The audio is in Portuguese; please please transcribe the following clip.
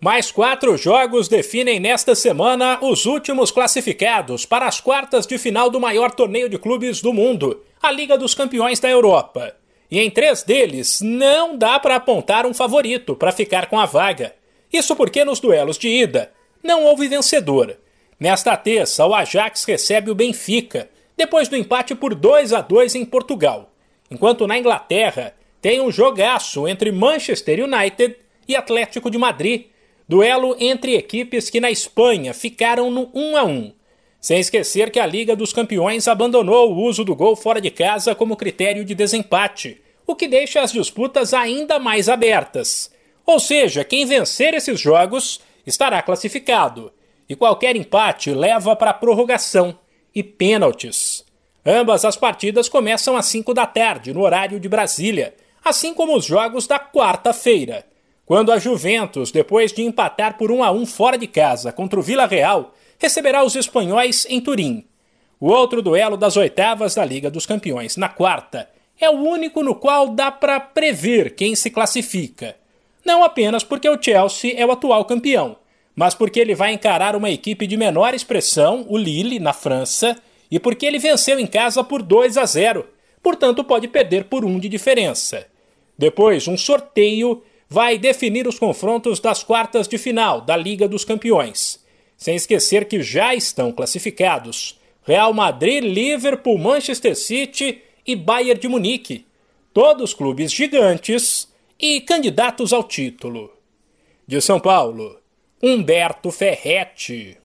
Mais quatro jogos definem nesta semana os últimos classificados para as quartas de final do maior torneio de clubes do mundo, a Liga dos Campeões da Europa. E em três deles não dá para apontar um favorito para ficar com a vaga. Isso porque nos duelos de ida não houve vencedor. Nesta terça, o Ajax recebe o Benfica, depois do empate por 2 a 2 em Portugal. Enquanto na Inglaterra tem um jogaço entre Manchester United e Atlético de Madrid Duelo entre equipes que na Espanha ficaram no 1 a 1. Sem esquecer que a Liga dos Campeões abandonou o uso do gol fora de casa como critério de desempate, o que deixa as disputas ainda mais abertas. Ou seja, quem vencer esses jogos estará classificado, e qualquer empate leva para prorrogação e pênaltis. Ambas as partidas começam às 5 da tarde, no horário de Brasília, assim como os jogos da quarta-feira quando a Juventus, depois de empatar por 1 a 1 fora de casa contra o Vila Real, receberá os espanhóis em Turim. O outro duelo das oitavas da Liga dos Campeões, na quarta, é o único no qual dá para prever quem se classifica. Não apenas porque o Chelsea é o atual campeão, mas porque ele vai encarar uma equipe de menor expressão, o Lille, na França, e porque ele venceu em casa por 2 a 0, portanto pode perder por um de diferença. Depois, um sorteio vai definir os confrontos das quartas de final da Liga dos Campeões. Sem esquecer que já estão classificados Real Madrid, Liverpool, Manchester City e Bayern de Munique, todos clubes gigantes e candidatos ao título. De São Paulo, Humberto Ferretti.